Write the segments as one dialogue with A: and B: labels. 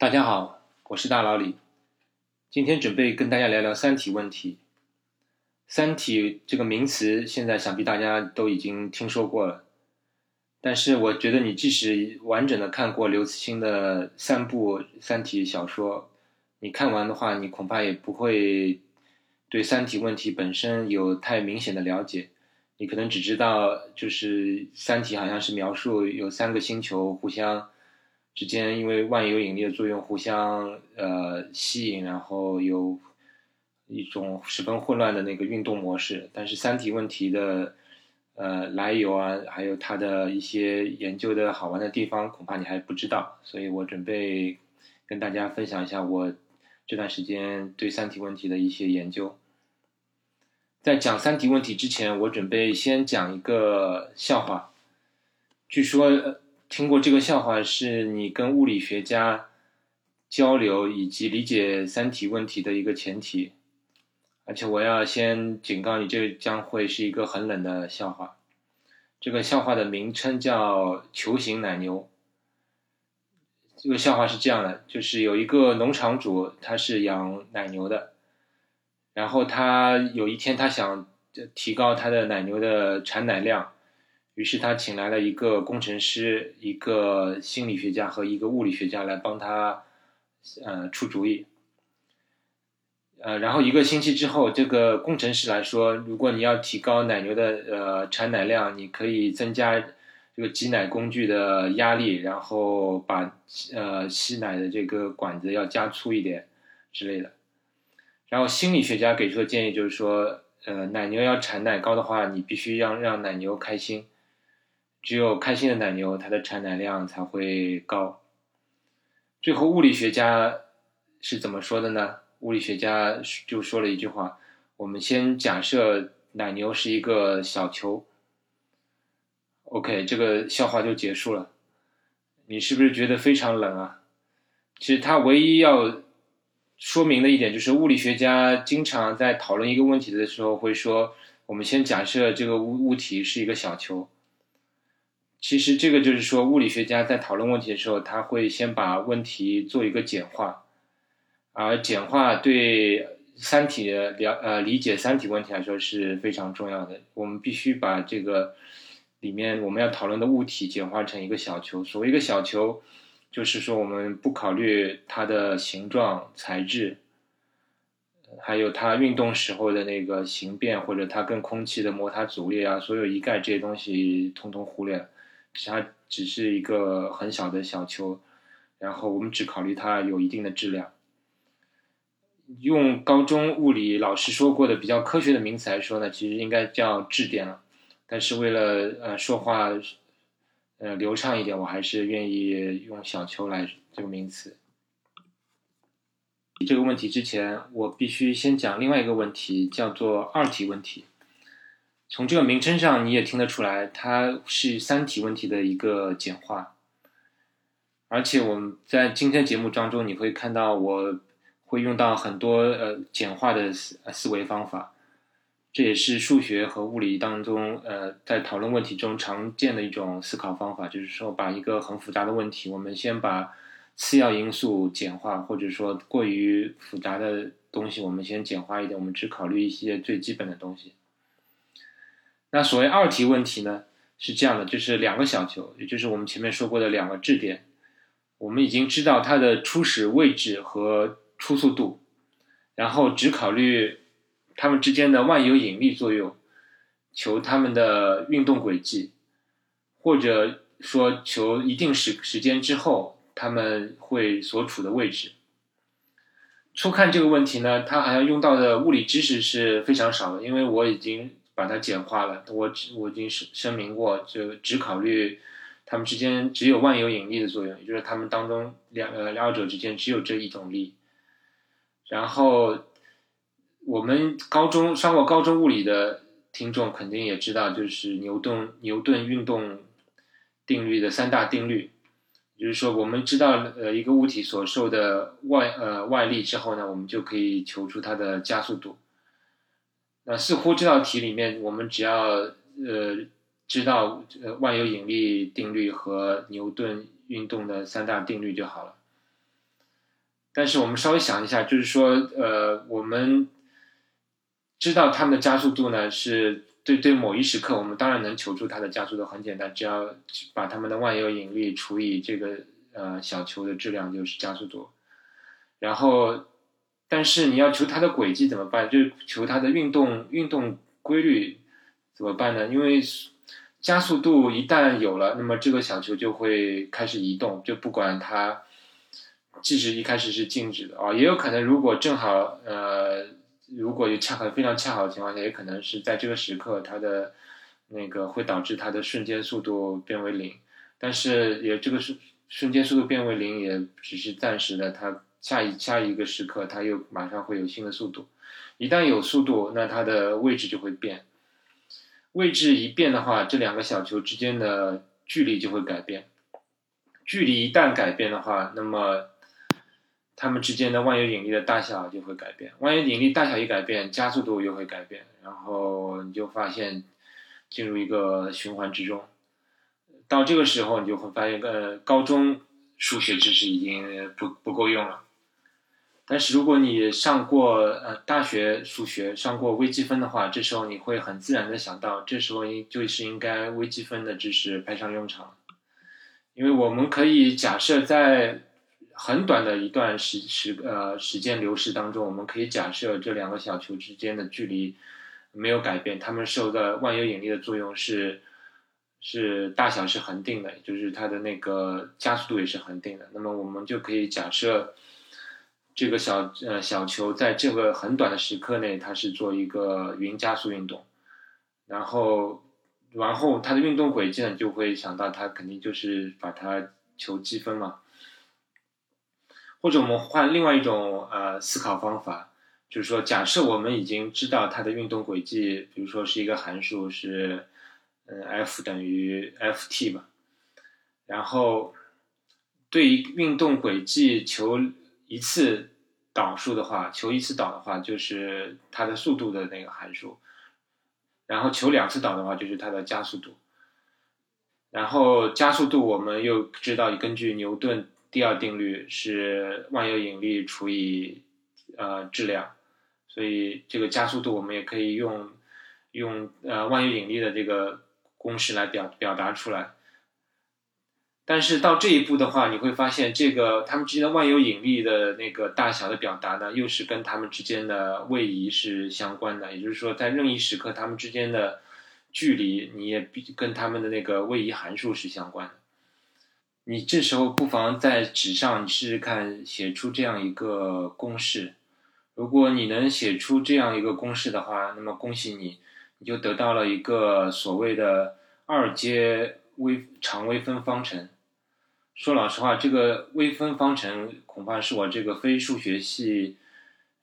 A: 大家好，我是大老李，今天准备跟大家聊聊《三体》问题。《三体》这个名词，现在想必大家都已经听说过了。但是，我觉得你即使完整的看过刘慈欣的三部《三体》小说，你看完的话，你恐怕也不会对《三体》问题本身有太明显的了解。你可能只知道，就是《三体》好像是描述有三个星球互相。之间因为万有引力的作用互相呃吸引，然后有一种十分混乱的那个运动模式。但是三体问题的呃来由啊，还有它的一些研究的好玩的地方，恐怕你还不知道。所以我准备跟大家分享一下我这段时间对三体问题的一些研究。在讲三体问题之前，我准备先讲一个笑话。据说。听过这个笑话，是你跟物理学家交流以及理解三体问题的一个前提。而且我要先警告你，这将会是一个很冷的笑话。这个笑话的名称叫“球形奶牛”。这个笑话是这样的：就是有一个农场主，他是养奶牛的，然后他有一天他想提高他的奶牛的产奶量。于是他请来了一个工程师、一个心理学家和一个物理学家来帮他，呃，出主意。呃，然后一个星期之后，这个工程师来说，如果你要提高奶牛的呃产奶量，你可以增加这个挤奶工具的压力，然后把呃吸奶的这个管子要加粗一点之类的。然后心理学家给出的建议就是说，呃，奶牛要产奶高的话，你必须要让奶牛开心。只有开心的奶牛，它的产奶量才会高。最后，物理学家是怎么说的呢？物理学家就说了一句话：“我们先假设奶牛是一个小球。” OK，这个笑话就结束了。你是不是觉得非常冷啊？其实，他唯一要说明的一点就是，物理学家经常在讨论一个问题的时候会说：“我们先假设这个物物体是一个小球。”其实这个就是说，物理学家在讨论问题的时候，他会先把问题做一个简化，而简化对三体的了呃理解三体问题来说是非常重要的。我们必须把这个里面我们要讨论的物体简化成一个小球。所谓一个小球，就是说我们不考虑它的形状、材质，还有它运动时候的那个形变，或者它跟空气的摩擦阻力啊，所有一概这些东西通通忽略。它只是一个很小的小球，然后我们只考虑它有一定的质量。用高中物理老师说过的比较科学的名词来说呢，其实应该叫质点了。但是为了呃说话呃流畅一点，我还是愿意用小球来这个名词。这个问题之前，我必须先讲另外一个问题，叫做二体问题。从这个名称上，你也听得出来，它是三体问题的一个简化。而且我们在今天节目当中，你会看到我会用到很多呃简化的思思维方法，这也是数学和物理当中呃在讨论问题中常见的一种思考方法，就是说把一个很复杂的问题，我们先把次要因素简化，或者说过于复杂的东西，我们先简化一点，我们只考虑一些最基本的东西。那所谓二体问题呢，是这样的，就是两个小球，也就是我们前面说过的两个质点，我们已经知道它的初始位置和初速度，然后只考虑它们之间的万有引力作用，求它们的运动轨迹，或者说求一定时时间之后它们会所处的位置。初看这个问题呢，它好像用到的物理知识是非常少的，因为我已经。把它简化了，我只我已经声声明过，就只考虑它们之间只有万有引力的作用，也就是它们当中两呃两者之间只有这一种力。然后我们高中上过高中物理的听众肯定也知道，就是牛顿牛顿运动定律的三大定律，就是说我们知道呃一个物体所受的外呃外力之后呢，我们就可以求出它的加速度。那似乎这道题里面，我们只要呃知道呃万有引力定律和牛顿运动的三大定律就好了。但是我们稍微想一下，就是说，呃，我们知道它们的加速度呢，是对对某一时刻，我们当然能求出它的加速度，很简单，只要把它们的万有引力除以这个呃小球的质量就是加速度。然后，但是你要求它的轨迹怎么办？就是求它的运动运动规律怎么办呢？因为加速度一旦有了，那么这个小球就会开始移动，就不管它。即使一开始是静止的啊，也有可能，如果正好呃，如果有恰好非常恰好的情况下，也可能是在这个时刻，它的那个会导致它的瞬间速度变为零。但是也这个瞬瞬间速度变为零，也只是暂时的。它下一下一个时刻，它又马上会有新的速度。一旦有速度，那它的位置就会变。位置一变的话，这两个小球之间的距离就会改变。距离一旦改变的话，那么它们之间的万有引力的大小就会改变，万有引力大小一改变，加速度又会改变，然后你就发现进入一个循环之中。到这个时候，你就会发现，呃，高中数学知识已经不不够用了。但是如果你上过呃大学数学，上过微积分的话，这时候你会很自然的想到，这时候应就是应该微积分的知识派上用场，因为我们可以假设在。很短的一段时时呃时间流逝当中，我们可以假设这两个小球之间的距离没有改变，它们受的万有引力的作用是是大小是恒定的，就是它的那个加速度也是恒定的。那么我们就可以假设这个小呃小球在这个很短的时刻内，它是做一个匀加速运动，然后然后它的运动轨迹呢，就会想到它肯定就是把它求积分嘛。或者我们换另外一种呃思考方法，就是说，假设我们已经知道它的运动轨迹，比如说是一个函数是，嗯，f 等于 ft 吧，然后对于运动轨迹求一次导数的话，求一次导的话就是它的速度的那个函数，然后求两次导的话就是它的加速度，然后加速度我们又知道根据牛顿。第二定律是万有引力除以呃质量，所以这个加速度我们也可以用用呃万有引力的这个公式来表表达出来。但是到这一步的话，你会发现这个它们之间的万有引力的那个大小的表达呢，又是跟它们之间的位移是相关的。也就是说，在任意时刻，它们之间的距离，你也必跟它们的那个位移函数是相关的。你这时候不妨在纸上你试试看，写出这样一个公式。如果你能写出这样一个公式的话，那么恭喜你，你就得到了一个所谓的二阶微常微分方程。说老实话，这个微分方程恐怕是我这个非数学系，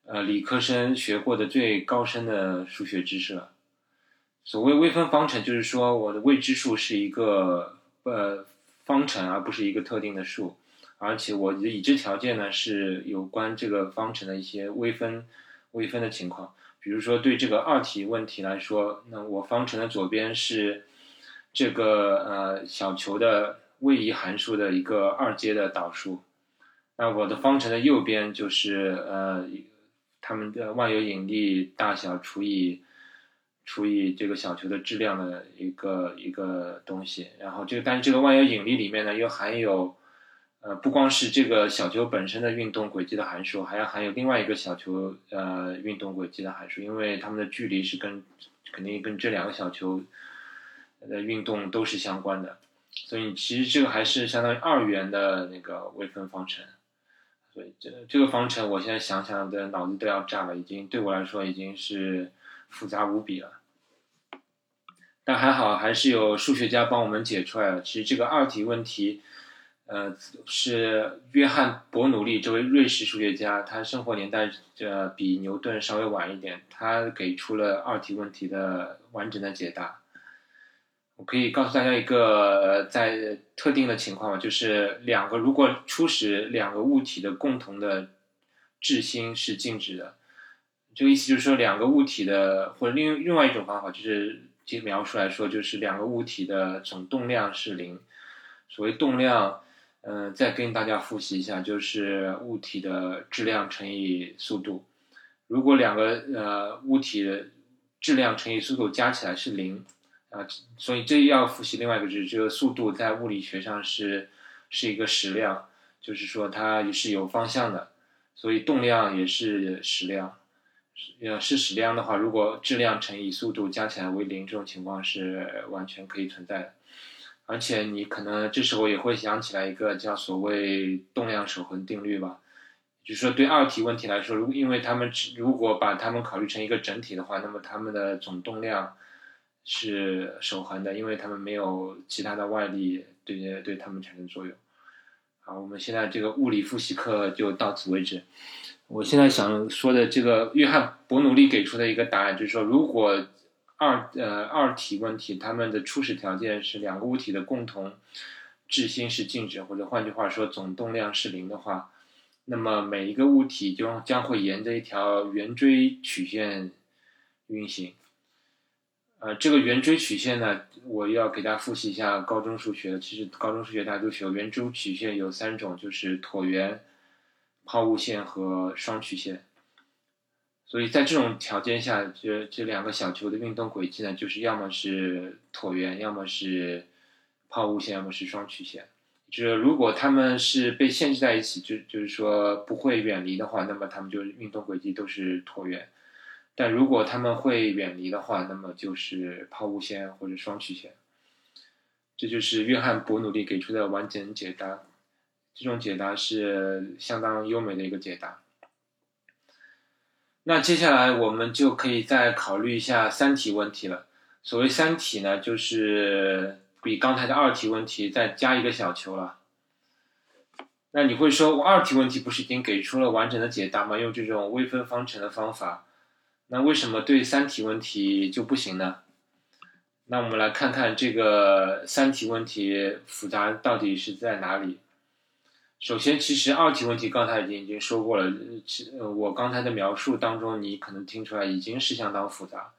A: 呃，理科生学过的最高深的数学知识了。所谓微分方程，就是说我的未知数是一个呃。方程而不是一个特定的数，而且我的已知条件呢是有关这个方程的一些微分微分的情况。比如说对这个二体问题来说，那我方程的左边是这个呃小球的位移函数的一个二阶的导数，那我的方程的右边就是呃它们的万有引力大小除以。除以这个小球的质量的一个一个东西，然后这个但是这个万有引力里面呢又含有，呃不光是这个小球本身的运动轨迹的函数，还要含有另外一个小球呃运动轨迹的函数，因为它们的距离是跟肯定跟这两个小球的运动都是相关的，所以其实这个还是相当于二元的那个微分方程，所以这这个方程我现在想想的脑子都要炸了，已经对我来说已经是。复杂无比了，但还好，还是有数学家帮我们解出来了。其实这个二体问题，呃，是约翰·伯努利这位瑞士数学家，他生活年代呃比牛顿稍微晚一点，他给出了二体问题的完整的解答。我可以告诉大家一个在特定的情况嘛，就是两个如果初始两个物体的共同的质心是静止的。这个意思就是说，两个物体的，或者另另外一种方法，就是其描述来说，就是两个物体的总动量是零。所谓动量，嗯，再跟大家复习一下，就是物体的质量乘以速度。如果两个呃物体的质量乘以速度加起来是零啊，所以这要复习另外一个知识，这个速度在物理学上是是一个矢量，就是说它是有方向的，所以动量也是矢量。呃，是矢量的话，如果质量乘以速度加起来为零，这种情况是完全可以存在的。而且你可能这时候也会想起来一个叫所谓动量守恒定律吧，就是说对二体问题来说，如因为他们如果把它们考虑成一个整体的话，那么它们的总动量是守恒的，因为它们没有其他的外力对对它们产生作用。好，我们现在这个物理复习课就到此为止。我现在想说的这个约翰伯努利给出的一个答案就是说，如果二呃二体问题，它们的初始条件是两个物体的共同质心是静止，或者换句话说总动量是零的话，那么每一个物体就将会沿着一条圆锥曲线运行。呃，这个圆锥曲线呢，我要给大家复习一下高中数学。其实高中数学大家都学，圆锥曲线有三种，就是椭圆、抛物线和双曲线。所以在这种条件下，这这两个小球的运动轨迹呢，就是要么是椭圆，要么是抛物线，要么是双曲线。就是如果它们是被限制在一起，就就是说不会远离的话，那么它们就运动轨迹都是椭圆；但如果它们会远离的话，那么就是抛物线或者双曲线。这就是约翰伯努利给出的完整解答。这种解答是相当优美的一个解答。那接下来我们就可以再考虑一下三体问题了。所谓三体呢，就是比刚才的二体问题再加一个小球了。那你会说，二体问题不是已经给出了完整的解答吗？用这种微分方程的方法，那为什么对三体问题就不行呢？那我们来看看这个三体问题复杂到底是在哪里。首先，其实二体问题刚才已经已经说过了，呃，我刚才的描述当中，你可能听出来已经是相当复杂，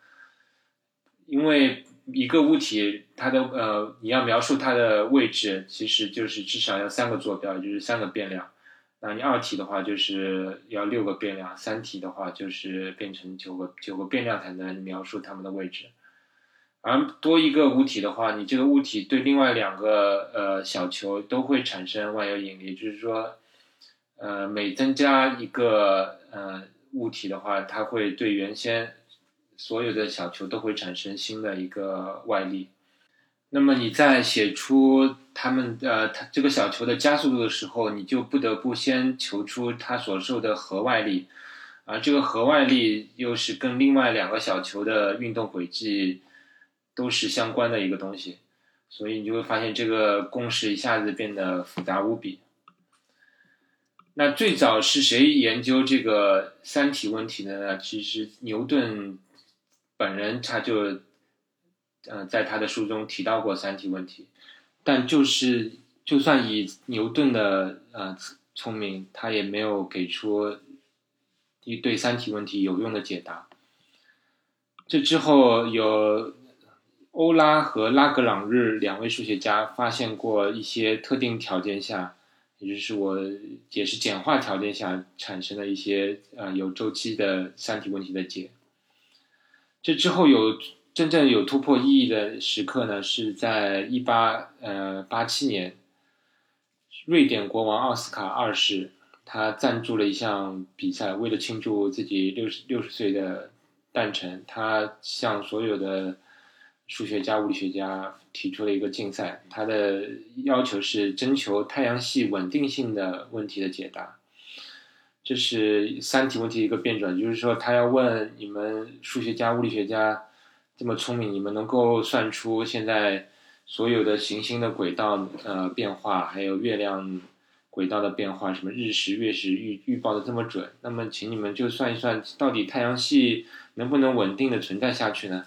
A: 因为一个物体它的呃，你要描述它的位置，其实就是至少要三个坐标，就是三个变量。那你二体的话，就是要六个变量；三体的话，就是变成九个九个变量才能描述它们的位置。而多一个物体的话，你这个物体对另外两个呃小球都会产生万有引力，就是说，呃，每增加一个呃物体的话，它会对原先所有的小球都会产生新的一个外力。那么你在写出它们呃它这个小球的加速度的时候，你就不得不先求出它所受的核外力，而这个核外力又是跟另外两个小球的运动轨迹。都是相关的一个东西，所以你就会发现这个公式一下子变得复杂无比。那最早是谁研究这个三体问题的呢？其实牛顿本人他就，呃，在他的书中提到过三体问题，但就是就算以牛顿的呃聪明，他也没有给出一对三体问题有用的解答。这之后有。欧拉和拉格朗日两位数学家发现过一些特定条件下，也就是我解释简化条件下产生的一些呃有周期的三体问题的解。这之后有真正有突破意义的时刻呢，是在一八呃八七年，瑞典国王奥斯卡二世他赞助了一项比赛，为了庆祝自己六十六十岁的诞辰，他向所有的数学家、物理学家提出了一个竞赛，他的要求是征求太阳系稳定性的问题的解答。这是三体问题一个变转，就是说他要问你们数学家、物理学家这么聪明，你们能够算出现在所有的行星的轨道呃变化，还有月亮轨道的变化，什么日食、月食预预报的这么准？那么请你们就算一算，到底太阳系能不能稳定的存在下去呢？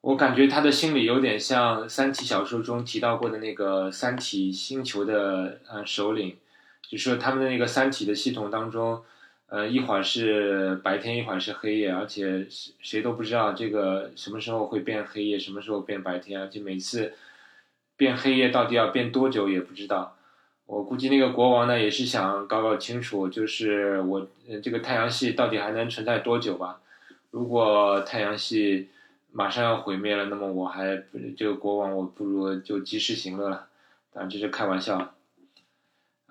A: 我感觉他的心理有点像《三体》小说中提到过的那个三体星球的呃首领，就是说他们的那个三体的系统当中，呃一会儿是白天，一会儿是黑夜，而且谁谁都不知道这个什么时候会变黑夜，什么时候变白天，而且每次变黑夜到底要变多久也不知道。我估计那个国王呢也是想搞搞清楚，就是我这个太阳系到底还能存在多久吧。如果太阳系马上要毁灭了，那么我还这个国王我不如就及时行乐了。当然这是开玩笑。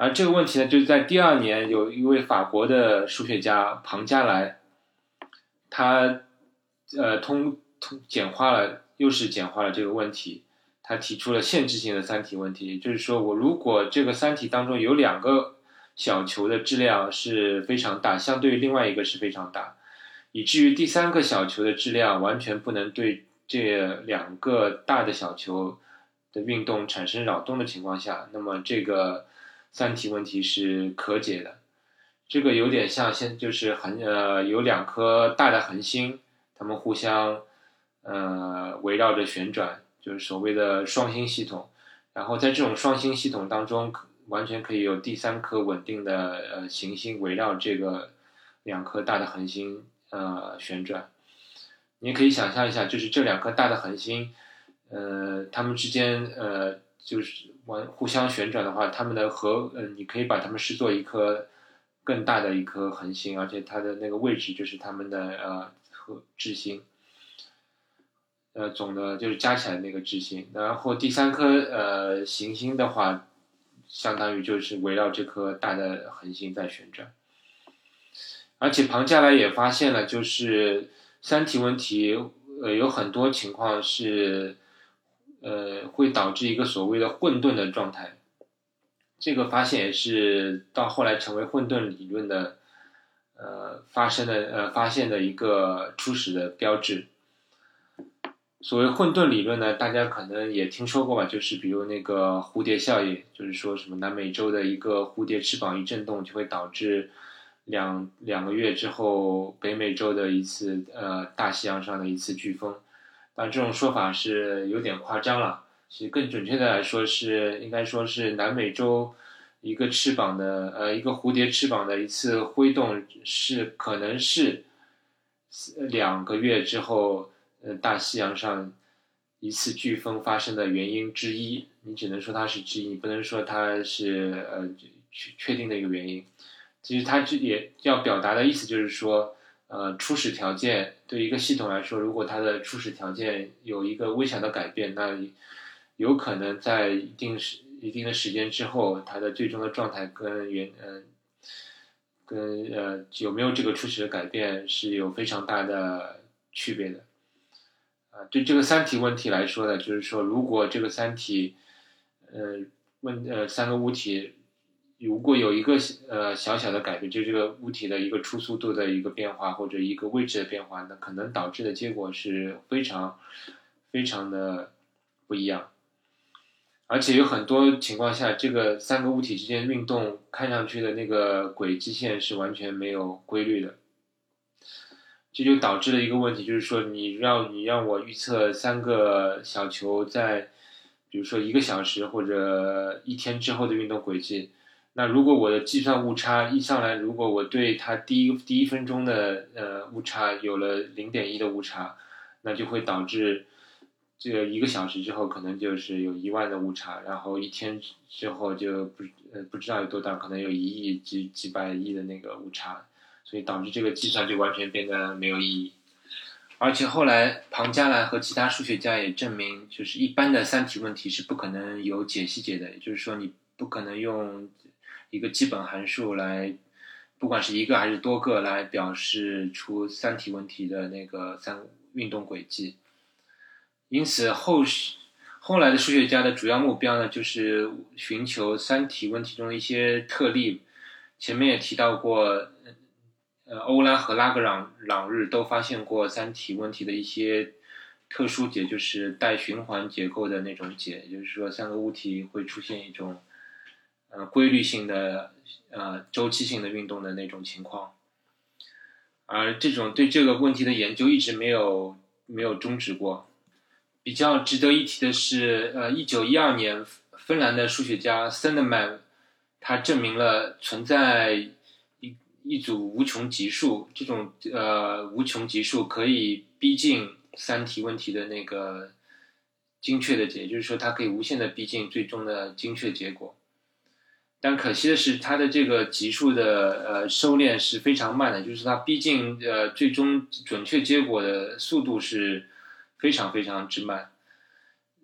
A: 而这个问题呢，就是在第二年，有一位法国的数学家庞加莱，他呃通通简化了，又是简化了这个问题。他提出了限制性的三体问题，就是说，我如果这个三体当中有两个小球的质量是非常大，相对于另外一个是非常大，以至于第三个小球的质量完全不能对这两个大的小球的运动产生扰动的情况下，那么这个三体问题是可解的。这个有点像现就是恒呃有两颗大的恒星，它们互相呃围绕着旋转。就是所谓的双星系统，然后在这种双星系统当中，完全可以有第三颗稳定的呃行星围绕这个两颗大的恒星呃旋转。你可以想象一下，就是这两颗大的恒星，呃，它们之间呃就是互相旋转的话，它们的和呃你可以把它们视作一颗更大的一颗恒星，而且它的那个位置就是它们的呃和质星。呃，总的就是加起来那个质星，然后第三颗呃行星的话，相当于就是围绕这颗大的恒星在旋转。而且庞加莱也发现了，就是三体问题，呃，有很多情况是，呃，会导致一个所谓的混沌的状态。这个发现也是到后来成为混沌理论的，呃，发生的呃发现的一个初始的标志。所谓混沌理论呢，大家可能也听说过吧？就是比如那个蝴蝶效应，就是说什么南美洲的一个蝴蝶翅膀一震动，就会导致两两个月之后北美洲的一次呃大西洋上的一次飓风。但这种说法是有点夸张了，其实更准确的来说是应该说是南美洲一个翅膀的呃一个蝴蝶翅膀的一次挥动是可能是两个月之后。呃，大西洋上一次飓风发生的原因之一，你只能说它是之一，你不能说它是呃确确定的一个原因。其实它这也要表达的意思就是说，呃，初始条件对一个系统来说，如果它的初始条件有一个微小的改变，那有可能在一定时一定的时间之后，它的最终的状态跟原呃跟呃有没有这个初始的改变是有非常大的区别的。啊对这个三体问题来说呢，就是说，如果这个三体，呃，问呃三个物体，如果有一个呃小小的改变，就这个物体的一个初速度的一个变化或者一个位置的变化，那可能导致的结果是非常非常的不一样，而且有很多情况下，这个三个物体之间运动看上去的那个轨迹线是完全没有规律的。这就导致了一个问题，就是说，你让你让我预测三个小球在，比如说一个小时或者一天之后的运动轨迹，那如果我的计算误差一上来，如果我对它第一第一分钟的呃误差有了零点一的误差，那就会导致这个一个小时之后可能就是有一万的误差，然后一天之后就不呃不知道有多大，可能有一亿几几百亿的那个误差。所以导致这个计算就完全变得没有意义，而且后来庞加莱和其他数学家也证明，就是一般的三体问题是不可能有解析解的，也就是说你不可能用一个基本函数来，不管是一个还是多个来表示出三体问题的那个三运动轨迹。因此后后来的数学家的主要目标呢，就是寻求三体问题中的一些特例。前面也提到过。呃，欧拉和拉格朗朗日都发现过三体问题的一些特殊解，就是带循环结构的那种解，也就是说三个物体会出现一种呃规律性的呃周期性的运动的那种情况。而这种对这个问题的研究一直没有没有终止过。比较值得一提的是，呃，一九一二年，芬兰的数学家森德曼他证明了存在。一一组无穷级数，这种呃无穷级数可以逼近三体问题的那个精确的解，就是说它可以无限的逼近最终的精确结果。但可惜的是，它的这个级数的呃收敛是非常慢的，就是它逼近呃最终准确结果的速度是非常非常之慢。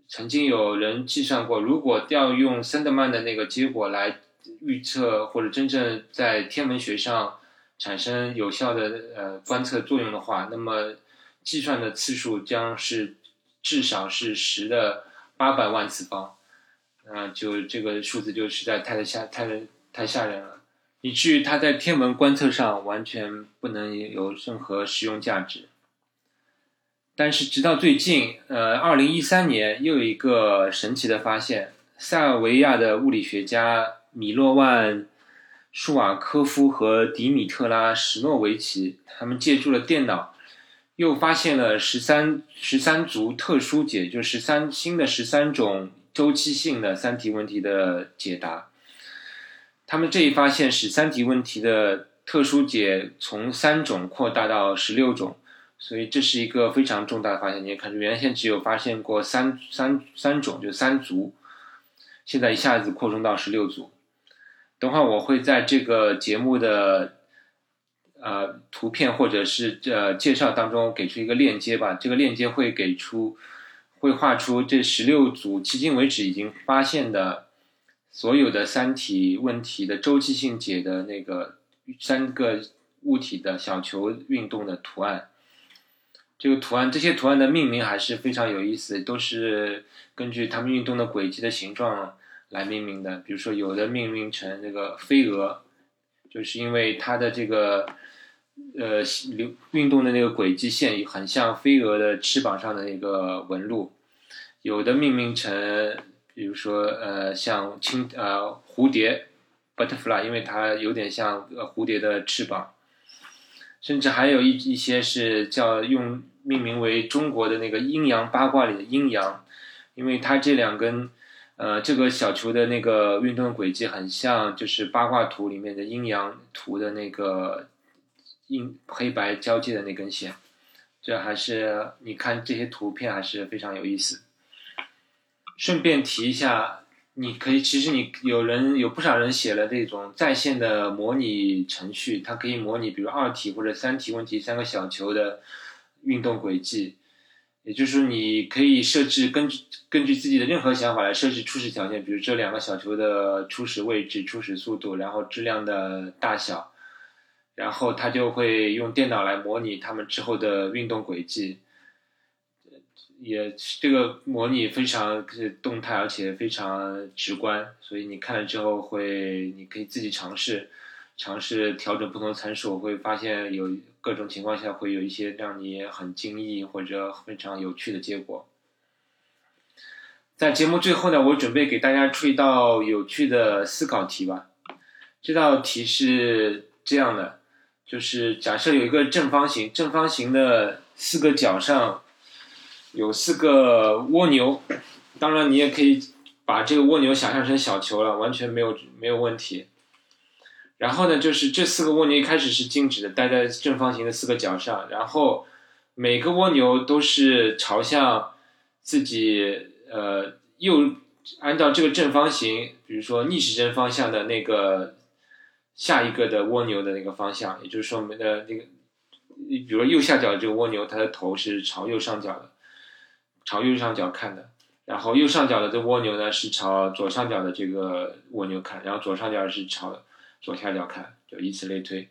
A: 曾经有人计算过，如果调用森德曼的那个结果来预测或者真正在天文学上产生有效的呃观测作用的话，那么计算的次数将是至少是十的八百万次方。啊，就这个数字就实在太吓太太吓人了，以至于它在天文观测上完全不能有任何实用价值。但是直到最近，呃，二零一三年又有一个神奇的发现：塞尔维亚的物理学家米洛万·舒瓦科夫和迪米特拉·什诺维奇，他们借助了电脑，又发现了十三十三族特殊解，就十三新的十三种。周期性的三体问题的解答，他们这一发现使三体问题的特殊解从三种扩大到十六种，所以这是一个非常重大的发现。你也看，原先只有发现过三三三种，就三组，现在一下子扩充到十六组。等会我会在这个节目的呃图片或者是呃介绍当中给出一个链接吧，这个链接会给出。会画出这十六组迄今为止已经发现的所有的三体问题的周期性解的那个三个物体的小球运动的图案。这个图案，这些图案的命名还是非常有意思，都是根据它们运动的轨迹的形状来命名的。比如说，有的命名成那个飞蛾，就是因为它的这个。呃，流运动的那个轨迹线很像飞蛾的翅膀上的那个纹路，有的命名成，比如说呃，像青呃蝴蝶，butterfly，因为它有点像呃蝴蝶的翅膀，甚至还有一一些是叫用命名为中国的那个阴阳八卦里的阴阳，因为它这两根呃这个小球的那个运动轨迹很像，就是八卦图里面的阴阳图的那个。阴黑白交界的那根线，这还是你看这些图片还是非常有意思。顺便提一下，你可以其实你有人有不少人写了这种在线的模拟程序，它可以模拟比如二体或者三体问题三个小球的运动轨迹，也就是说你可以设置根据根据自己的任何想法来设置初始条件，比如这两个小球的初始位置、初始速度，然后质量的大小。然后他就会用电脑来模拟他们之后的运动轨迹，也这个模拟非常动态，而且非常直观，所以你看了之后会，你可以自己尝试，尝试调整不同的参数，会发现有各种情况下会有一些让你很惊异或者非常有趣的结果。在节目最后呢，我准备给大家出一道有趣的思考题吧。这道题是这样的。就是假设有一个正方形，正方形的四个角上有四个蜗牛，当然你也可以把这个蜗牛想象成小球了，完全没有没有问题。然后呢，就是这四个蜗牛一开始是静止的，待在正方形的四个角上，然后每个蜗牛都是朝向自己呃右，按照这个正方形，比如说逆时针方向的那个。下一个的蜗牛的那个方向，也就是说，我们的那个，比如右下角这个蜗牛，它的头是朝右上角的，朝右上角看的。然后右上角的这蜗牛呢，是朝左上角的这个蜗牛看，然后左上角是朝左下角看，就以此类推。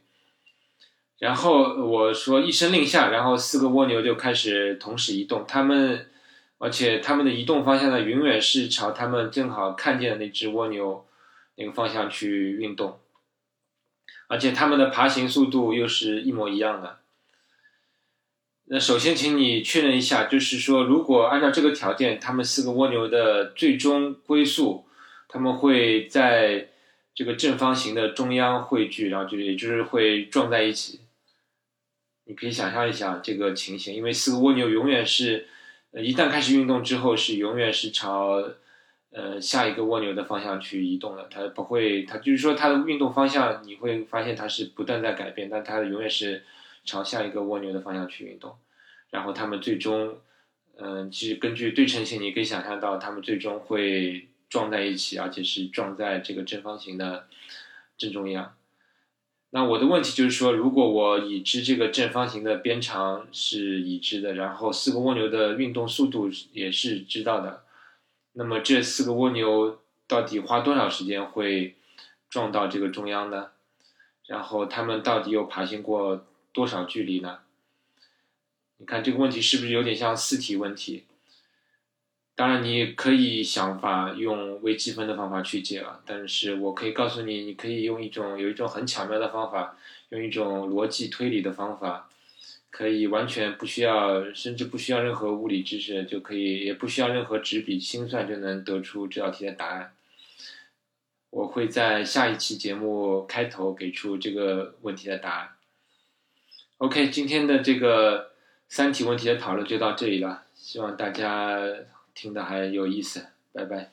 A: 然后我说一声令下，然后四个蜗牛就开始同时移动，它们，而且它们的移动方向呢，永远是朝它们正好看见的那只蜗牛那个方向去运动。而且它们的爬行速度又是一模一样的。那首先，请你确认一下，就是说，如果按照这个条件，它们四个蜗牛的最终归宿，它们会在这个正方形的中央汇聚，然后就也就是会撞在一起。你可以想象一下这个情形，因为四个蜗牛永远是，一旦开始运动之后，是永远是朝。呃，下一个蜗牛的方向去移动的，它不会，它就是说它的运动方向，你会发现它是不断在改变，但它永远是朝下一个蜗牛的方向去运动。然后它们最终，嗯，其实根据对称性，你可以想象到它们最终会撞在一起，而且是撞在这个正方形的正中央。那我的问题就是说，如果我已知这个正方形的边长是已知的，然后四个蜗牛的运动速度也是知道的，那么这四个蜗牛到底花多少时间会撞到这个中央呢？然后它们到底又爬行过多少距离呢？你看这个问题是不是有点像四题问题？当然，你可以想法用微积分的方法去解了，但是我可以告诉你，你可以用一种有一种很巧妙的方法，用一种逻辑推理的方法，可以完全不需要，甚至不需要任何物理知识，就可以，也不需要任何纸笔心算就能得出这道题的答案。我会在下一期节目开头给出这个问题的答案。OK，今天的这个三体问题的讨论就到这里了，希望大家。听的还有意思，拜拜。